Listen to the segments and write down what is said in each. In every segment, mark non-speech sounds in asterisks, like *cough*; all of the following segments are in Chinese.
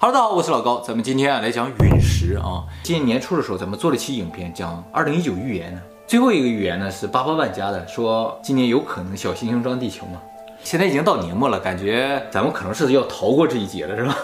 哈喽，大家好，我是老高，咱们今天啊来讲陨石啊。今年年初的时候，咱们做了期影片，讲二零一九预言呢。最后一个预言呢是八八万加的，说今年有可能小行星撞地球嘛。现在已经到年末了，感觉咱们可能是要逃过这一劫了，是吧？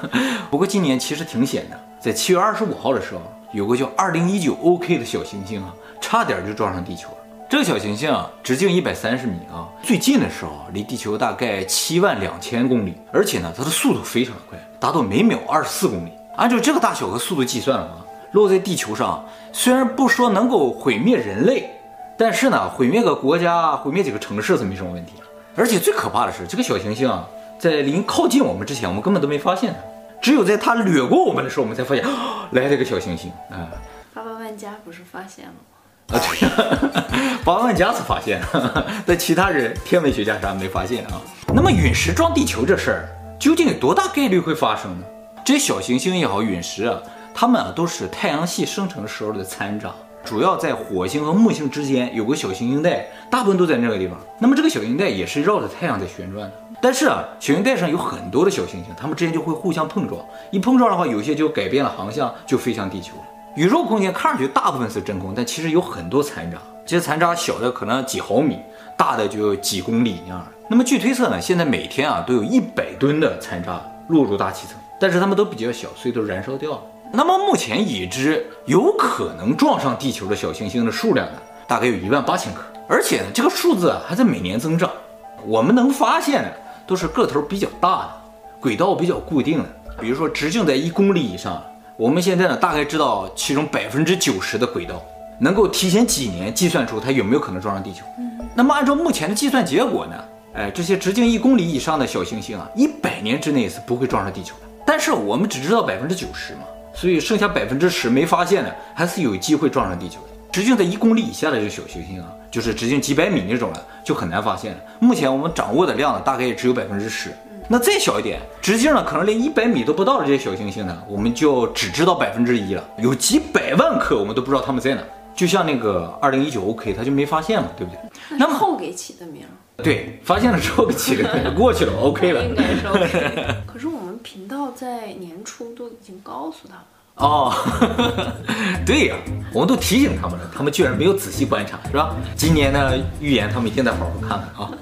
*laughs* 不过今年其实挺险的，在七月二十五号的时候，有个叫二零一九 OK 的小行星啊，差点就撞上地球。这个小行星啊，直径一百三十米啊，最近的时候离地球大概七万两千公里，而且呢，它的速度非常快，达到每秒二十四公里。按照这个大小和速度计算的话，落在地球上，虽然不说能够毁灭人类，但是呢，毁灭个国家、毁灭几个城市是没什么问题。而且最可怕的是，这个小行星啊，在临靠近我们之前，我们根本都没发现它，只有在它掠过我们的时候，我们才发现，来了个小行星啊。八八万家不是发现了吗？啊，对呀，*laughs* 八万加才发现了，*laughs* 但其他人天文学家啥没发现啊。那么陨石撞地球这事儿究竟有多大概率会发生呢？这些小行星也好，陨石啊，它们啊都是太阳系生成时候的残渣，主要在火星和木星之间有个小行星带，大部分都在那个地方。那么这个小行星带也是绕着太阳在旋转的。但是啊，小行星带上有很多的小行星，它们之间就会互相碰撞，一碰撞的话，有些就改变了航向，就飞向地球了。宇宙空间看上去大部分是真空，但其实有很多残渣。这些残渣小的可能几毫米，大的就几公里那样。那么据推测呢，现在每天啊都有一百吨的残渣落入大气层，但是它们都比较小，所以都燃烧掉了。那么目前已知有可能撞上地球的小行星的数量呢，大概有一万八千颗，而且呢这个数字啊还在每年增长。我们能发现的都是个头比较大的，轨道比较固定的，比如说直径在一公里以上。我们现在呢，大概知道其中百分之九十的轨道，能够提前几年计算出它有没有可能撞上地球。那么按照目前的计算结果呢，哎，这些直径一公里以上的小行星啊，一百年之内是不会撞上地球的。但是我们只知道百分之九十嘛，所以剩下百分之十没发现的，还是有机会撞上地球的。直径在一公里以下的这个小行星啊，就是直径几百米那种的，就很难发现了。目前我们掌握的量呢，大概也只有百分之十。那再小一点，直径呢可能连一百米都不到的这些小行星呢，我们就只知道百分之一了。有几百万颗，我们都不知道它们在哪。就像那个二零一九 OK，它就没发现嘛，对不对？那么后给起的名？对，发现了之后给起的名，过去了，OK *laughs* 了。应该是 *laughs* OK。可是我们频道在年初都已经告诉他们。哦，*laughs* 对呀，我们都提醒他们了，他们居然没有仔细观察，是吧？今年呢预言，他们一定得好好看看啊！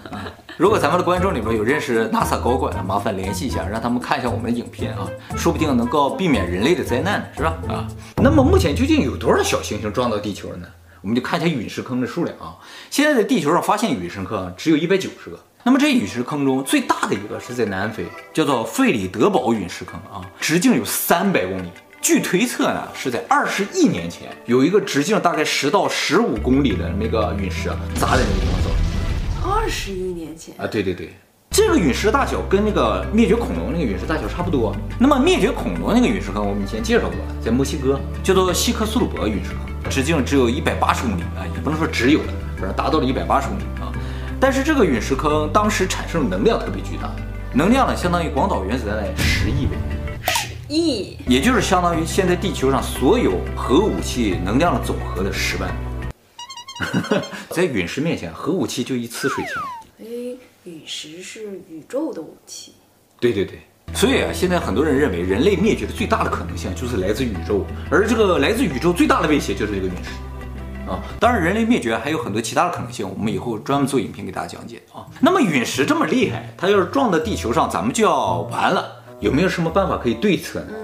如果咱们的观众里面有认识 NASA 高管的，麻烦联系一下，让他们看一下我们的影片啊，说不定能够避免人类的灾难呢，是吧？啊，那么目前究竟有多少小行星撞到地球了呢？我们就看一下陨石坑的数量啊。现在在地球上发现陨石坑只有一百九十个，那么这陨石坑中最大的一个是在南非，叫做费里德堡陨石坑啊，直径有三百公里。据推测呢，是在二十亿年前，有一个直径大概十到十五公里的那个陨石，砸在那个地方。二十亿年前啊，对对对，这个陨石大小跟那个灭绝恐龙那个陨石大小差不多。那么灭绝恐龙那个陨石坑，我们以前介绍过，在墨西哥叫做希克苏鲁伯陨石坑，直径只有一百八十公里啊，也不能说只有了，反正达到了一百八十公里啊。但是这个陨石坑当时产生的能量特别巨大，能量呢相当于广岛原子弹的十亿倍。亿，也就是相当于现在地球上所有核武器能量的总和的十万。*laughs* 在陨石面前，核武器就一呲水枪。哎，陨石是宇宙的武器。对对对，所以啊，现在很多人认为人类灭绝的最大的可能性就是来自宇宙，而这个来自宇宙最大的威胁就是这个陨石。啊，当然人类灭绝还有很多其他的可能性，我们以后专门做影片给大家讲解啊。那么陨石这么厉害，它要是撞到地球上，咱们就要完了。有没有什么办法可以对策呢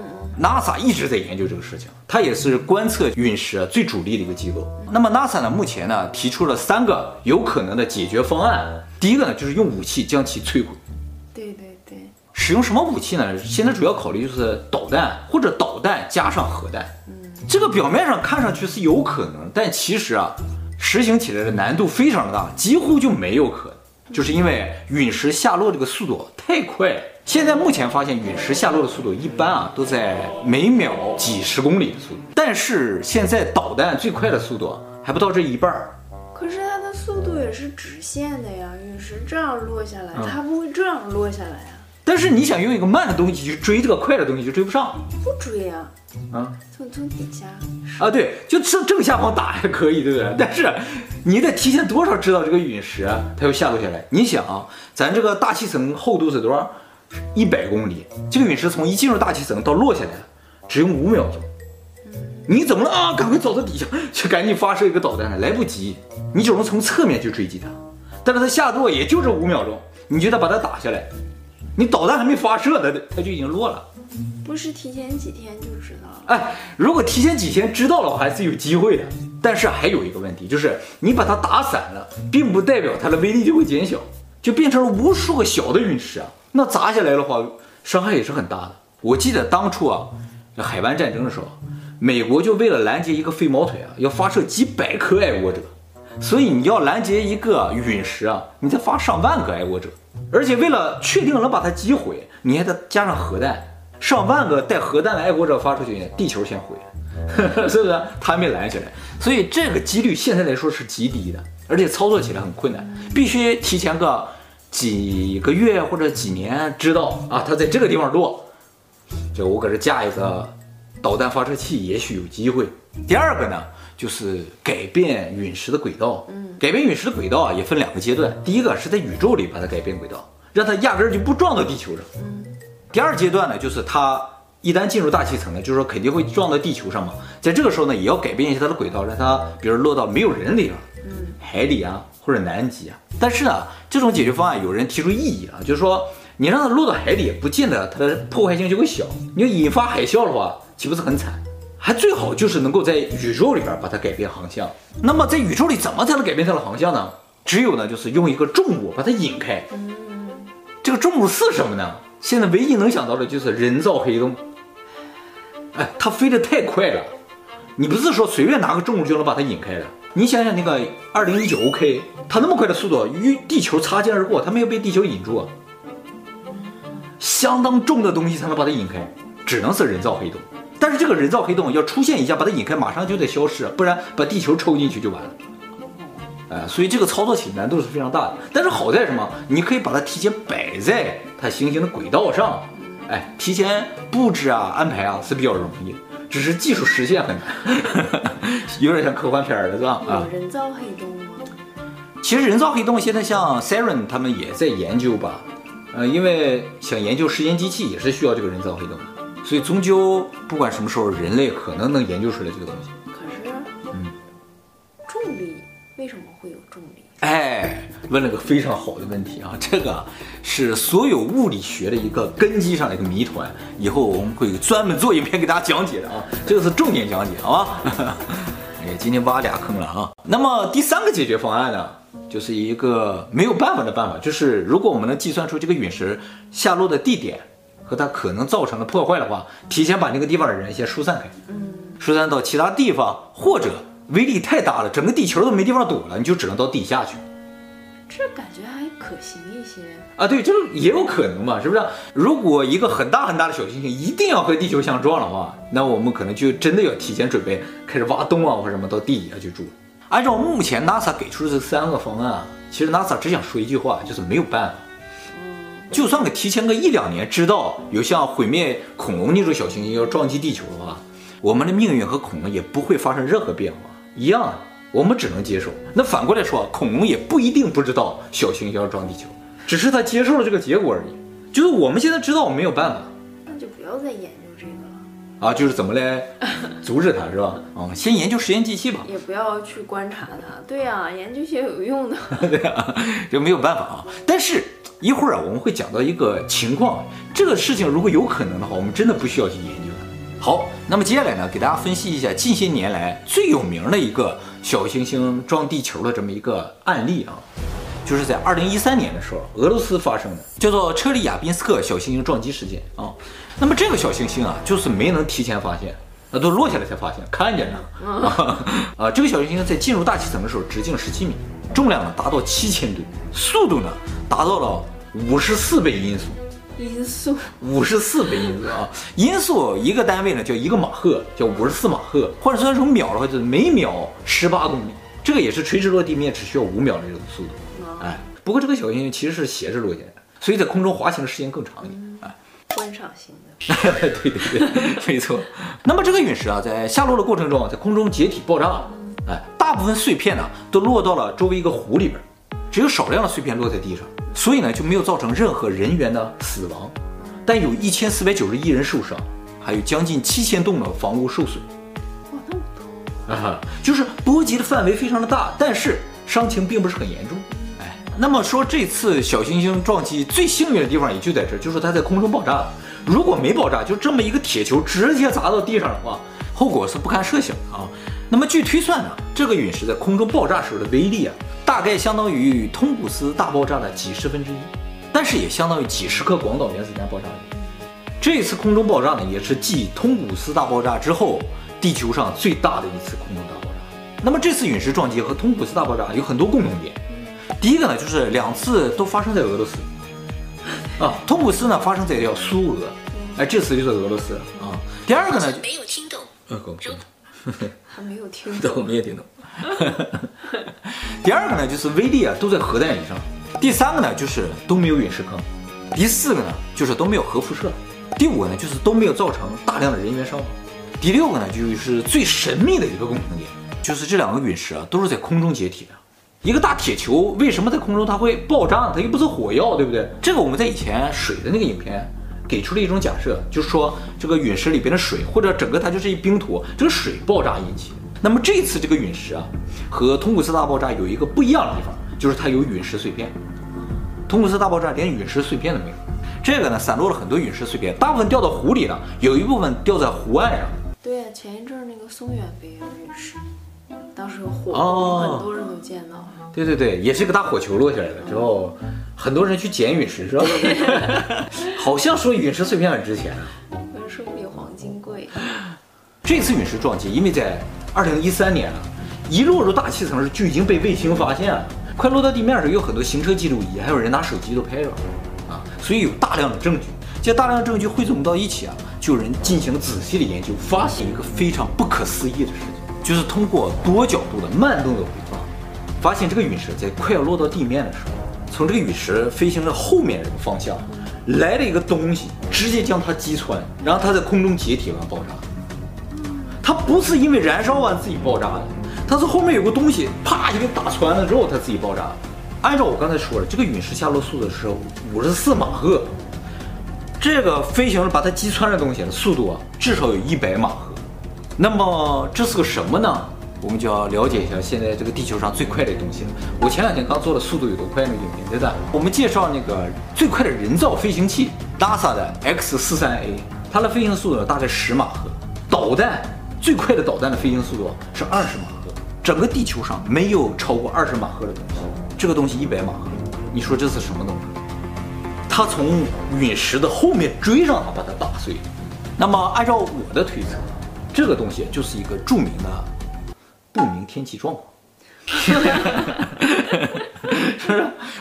？NASA 一直在研究这个事情，它也是观测陨石最主力的一个机构。那么 NASA 呢，目前呢提出了三个有可能的解决方案。第一个呢，就是用武器将其摧毁。对对对。使用什么武器呢？现在主要考虑就是导弹或者导弹加上核弹。嗯，这个表面上看上去是有可能，但其实啊，实行起来的难度非常的大，几乎就没有可能。就是因为陨石下落这个速度太快了。现在目前发现陨石下落的速度一般啊，都在每秒几十公里的速度。但是现在导弹最快的速度还不到这一半儿。可是它的速度也是直线的呀，陨石这样落下来，它不会这样落下来呀。但是你想用一个慢的东西去追这个快的东西，就追不上。不追呀，啊，从从底下啊，对，就正正下方打还可以，对不对？*laughs* 但是你得提前多少知道这个陨石它要下落下来？你想啊，咱这个大气层厚度是多少？一百公里，这个陨石从一进入大气层到落下来，只用五秒钟。你怎么了啊？赶快走到底下，就赶紧发射一个导弹，来不及，你只能从侧面去追击它。但是它下落也就这五秒钟，你觉得把它打下来，你导弹还没发射呢，它就已经落了。不是提前几天就知道了？哎，如果提前几天知道了，还是有机会的。但是还有一个问题，就是你把它打散了，并不代表它的威力就会减小，就变成了无数个小的陨石啊。那砸下来的话，伤害也是很大的。我记得当初啊，海湾战争的时候。美国就为了拦截一个飞毛腿啊，要发射几百颗爱国者，所以你要拦截一个陨石啊，你得发上万个爱国者，而且为了确定能把它击毁，你还得加上核弹，上万个带核弹的爱国者发出去，地球先毁，*laughs* 是不是？他没拦下来，所以这个几率现在来说是极低的，而且操作起来很困难，必须提前个几个月或者几年知道啊，它在这个地方落，就我搁这架一个。导弹发射器也许有机会。第二个呢，就是改变陨石的轨道。嗯，改变陨石的轨道啊，也分两个阶段。第一个是在宇宙里把它改变轨道，让它压根儿就不撞到地球上。嗯，第二阶段呢，就是它一旦进入大气层呢，就是说肯定会撞到地球上嘛。在这个时候呢，也要改变一下它的轨道，让它比如落到没有人的地方，嗯，海里啊或者南极啊。但是呢，这种解决方案有人提出异议啊，就是说你让它落到海里，不见得它的破坏性就会小。你要引发海啸的话。岂不是很惨？还最好就是能够在宇宙里边把它改变航向。那么在宇宙里怎么才能改变它的航向呢？只有呢，就是用一个重物把它引开。这个重物是什么呢？现在唯一能想到的就是人造黑洞。哎，它飞得太快了，你不是说随便拿个重物就能把它引开的。你想想那个二零一九 OK，它那么快的速度与地球擦肩而过，它没有被地球引住，相当重的东西才能把它引开，只能是人造黑洞。但是这个人造黑洞要出现一下，把它引开，马上就得消失，不然把地球抽进去就完了。哎，所以这个操作起难度是非常大的。但是好在什么？你可以把它提前摆在它行星的轨道上，哎，提前布置啊、安排啊是比较容易，只是技术实现很难，*laughs* 有点像科幻片了，是吧？啊，人造黑洞吗？其实人造黑洞现在像 CERN 他们也在研究吧，呃，因为想研究时间机器也是需要这个人造黑洞的。所以终究不管什么时候，人类可能能研究出来这个东西。可是，嗯，重力为什么会有重力？哎，问了个非常好的问题啊！这个是所有物理学的一个根基上的一个谜团。以后我们会专门做影片给大家讲解的啊，*laughs* 这个是重点讲解，好吧？*laughs* 哎，今天挖俩坑了啊！那么第三个解决方案呢，就是一个没有办法的办法，就是如果我们能计算出这个陨石下落的地点。和它可能造成的破坏的话，提前把那个地方的人先疏散开，嗯，疏散到其他地方，或者威力太大了，整个地球都没地方躲了，你就只能到地下去。这感觉还可行一些啊，对，就是也有可能嘛，是不是？如果一个很大很大的小行星一定要和地球相撞的话，那我们可能就真的要提前准备开始挖洞啊，或者什么到地底下去住。按照目前 NASA 给出的这三个方案，其实 NASA 只想说一句话，就是没有办法。就算个提前个一两年知道有像毁灭恐龙那种小行星要撞击地球的话，我们的命运和恐龙也不会发生任何变化，一样，我们只能接受。那反过来说，恐龙也不一定不知道小行星要撞地球，只是他接受了这个结果而已。就是我们现在知道我们没有办法，那就不要再研究这个了啊！就是怎么来阻止它，是吧？啊，先研究实验机器吧，也不要去观察它。对呀，研究些有用的。*laughs* 对呀，就没有办法啊。但是。一会儿啊，我们会讲到一个情况，这个事情如果有可能的话，我们真的不需要去研究它。好，那么接下来呢，给大家分析一下近些年来最有名的一个小行星撞地球的这么一个案例啊，就是在二零一三年的时候，俄罗斯发生的，叫做车里亚宾斯克小行星撞击事件啊。那么这个小行星啊，就是没能提前发现，那都落下来才发现，看见了 *laughs* 啊。这个小行星在进入大气层的时候，直径十七米，重量呢达到七千吨，速度呢达到了。五十四倍音速，音速五十四倍音速啊！音速一个单位呢叫一个马赫，叫五十四马赫，或者算成秒的话就是每秒十八公里。这个也是垂直落地面只需要五秒的这种速度。哎，不过这个小行星其实是斜着落下来的，所以在空中滑行的时间更长一点。哎，观赏性的。*laughs* 对对对，没错。那么这个陨石啊，在下落的过程中，在空中解体爆炸了，哎，大部分碎片呢都落到了周围一个湖里边，只有少量的碎片落在地上。所以呢，就没有造成任何人员的死亡，但有一千四百九十一人受伤，还有将近七千栋的房屋受损。哇，那么多啊，*laughs* 就是波及的范围非常的大，但是伤情并不是很严重。哎，那么说这次小行星撞击最幸运的地方也就在这儿，就是它在空中爆炸了。如果没爆炸，就这么一个铁球直接砸到地上的话，后果是不堪设想啊。那么据推算呢，这个陨石在空中爆炸时候的威力啊，大概相当于通古斯大爆炸的几十分之一，但是也相当于几十颗广岛原子弹爆炸。这次空中爆炸呢，也是继通古斯大爆炸之后，地球上最大的一次空中大爆炸。那么这次陨石撞击和通古斯大爆炸有很多共同点，第一个呢，就是两次都发生在俄罗斯。啊，通古斯呢发生在叫苏俄，哎，这次就是俄罗斯啊。第二个呢，没有听懂，呃，够还没有听懂，我没有听懂。*laughs* 第二个呢，就是威力啊都在核弹以上。第三个呢，就是都没有陨石坑。第四个呢，就是都没有核辐射。第五个呢，就是都没有造成大量的人员伤亡。第六个呢，就是最神秘的一个共同点，就是这两个陨石啊都是在空中解体的。一个大铁球为什么在空中它会爆炸？它又不是火药，对不对？这个我们在以前水的那个影片给出了一种假设，就是说这个陨石里边的水或者整个它就是一冰坨，这个水爆炸引起。那么这次这个陨石啊，和通古斯大爆炸有一个不一样的地方，就是它有陨石碎片。通古斯大爆炸连陨石碎片都没有，这个呢散落了很多陨石碎片，大部分掉到湖里了，有一部分掉在湖岸上。对呀，前一阵那个松远不也有陨石？当时火，哦，很多人都见到。对对对，也是个大火球落下来了之后，很多人去捡陨石是吧？*laughs* 好像说陨石碎片很值钱啊，说比黄金贵。这次陨石撞击，因为在二零一三年啊，一落入大气层时就已经被卫星发现了，快落到地面时有很多行车记录仪，还有人拿手机都拍着啊，所以有大量的证据。这大量的证据汇总到一起啊，就有人进行仔细的研究，发现一个非常不可思议的事情。就是通过多角度的慢动作回放，发现这个陨石在快要落到地面的时候，从这个陨石飞行的后面这个方向来了一个东西，直接将它击穿，然后它在空中解体完爆炸。它不是因为燃烧完自己爆炸的，它是后面有个东西啪就给打穿了之后它自己爆炸。按照我刚才说的，这个陨石下落速度是五十四马赫，这个飞行把它击穿的东西的速度啊，至少有一百马赫。那么这是个什么呢？我们就要了解一下现在这个地球上最快的东西了。我前两天刚做了速度有多快那个影片，对吧？我们介绍那个最快的人造飞行器，NASA 的 X 四三 A，它的飞行速度大概十马赫。导弹最快的导弹的飞行速度是二十马赫。整个地球上没有超过二十马赫的东西。这个东西一百马赫，你说这是什么东西？它从陨石的后面追上它，把它打碎。那么按照我的推测。这个东西就是一个著名的不明天气状况，*laughs* 是不是？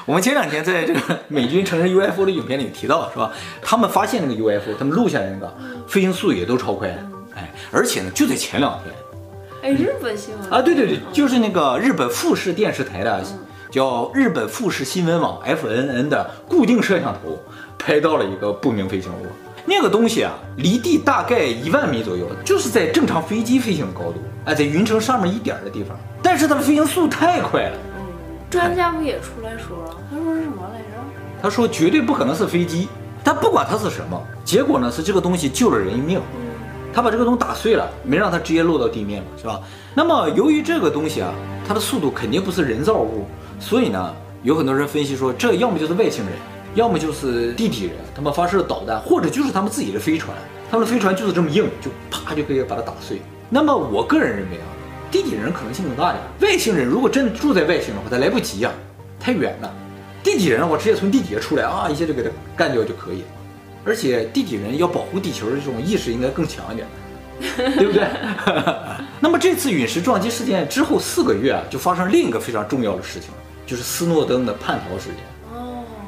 我们前两天在这个美军承认 UFO 的影片里提到，是吧？他们发现那个 UFO，他们录下来那个飞行速度也都超快，哎，而且呢，就在前两天，哎，日本新闻啊，对对对，就是那个日本富士电视台的叫日本富士新闻网 FNN 的固定摄像头拍到了一个不明飞行物。那个东西啊，离地大概一万米左右，就是在正常飞机飞行的高度，哎，在云层上面一点的地方。但是它的飞行速度太快了。嗯，专家不也出来说了？他说是什么来着？他说绝对不可能是飞机。但不管它是什么，结果呢是这个东西救了人一命。嗯，他把这个东西打碎了，没让它直接落到地面嘛，是吧？那么由于这个东西啊，它的速度肯定不是人造物，所以呢，有很多人分析说，这要么就是外星人。要么就是地底人，他们发射的导弹，或者就是他们自己的飞船，他们的飞船就是这么硬，就啪就可以把它打碎。那么我个人认为啊，地底人可能性更大点。外星人如果真的住在外星的话，他来不及呀、啊，太远了。地底人我直接从地底下出来啊，一下就给他干掉就可以。而且地底人要保护地球的这种意识应该更强一点，对不对？*laughs* 那么这次陨石撞击事件之后四个月啊，就发生另一个非常重要的事情，就是斯诺登的叛逃事件。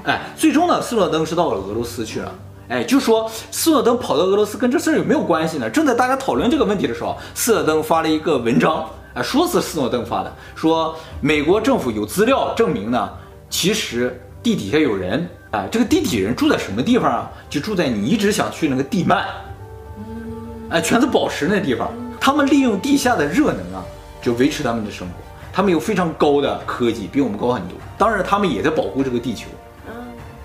哎，最终呢，斯诺登是到了俄罗斯去了。哎，就说斯诺登跑到俄罗斯跟这事儿有没有关系呢？正在大家讨论这个问题的时候，斯诺登发了一个文章，哎，说是斯诺登发的，说美国政府有资料证明呢，其实地底下有人。哎，这个地底人住在什么地方啊？就住在你一直想去那个地幔，哎，全是宝石那地方。他们利用地下的热能啊，就维持他们的生活。他们有非常高的科技，比我们高很多。当然，他们也在保护这个地球。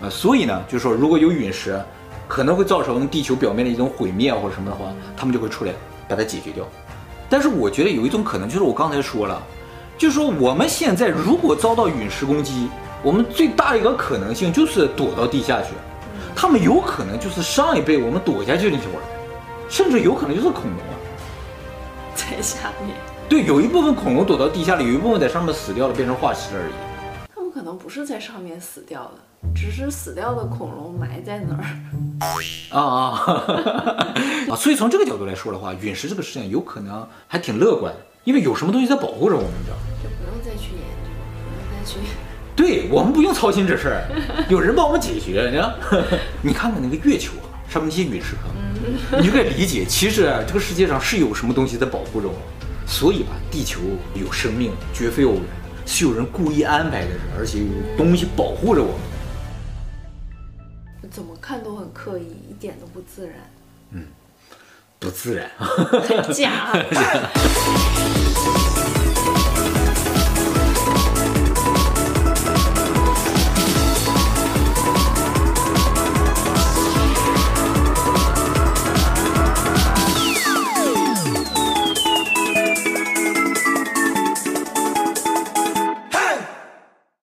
啊，所以呢，就是说，如果有陨石可能会造成地球表面的一种毁灭或者什么的话，他们就会出来把它解决掉。但是我觉得有一种可能，就是我刚才说了，就是说我们现在如果遭到陨石攻击，我们最大的一个可能性就是躲到地下去。他们有可能就是上一辈我们躲下去那些玩意儿，甚至有可能就是恐龙啊，在下面。对，有一部分恐龙躲到地下里，有一部分在上面死掉了，变成化石而已。可能不是在上面死掉的，只是死掉的恐龙埋在那儿。*laughs* 啊啊 *laughs* 啊！所以从这个角度来说的话，陨石这个事情有可能还挺乐观，因为有什么东西在保护着我们，你？就不用再去研究，不用再去。对，我们不用操心这事儿，有人帮我们解决。你看，*laughs* 你看看那个月球啊，上面那些陨石坑，你就可以理解，其实啊，这个世界上是有什么东西在保护着我们。所以吧，地球有生命绝非偶然，是有人故意安排的，而且有东西保护着我们。怎么看都很刻意，一点都不自然。嗯，不自然，很假。*laughs*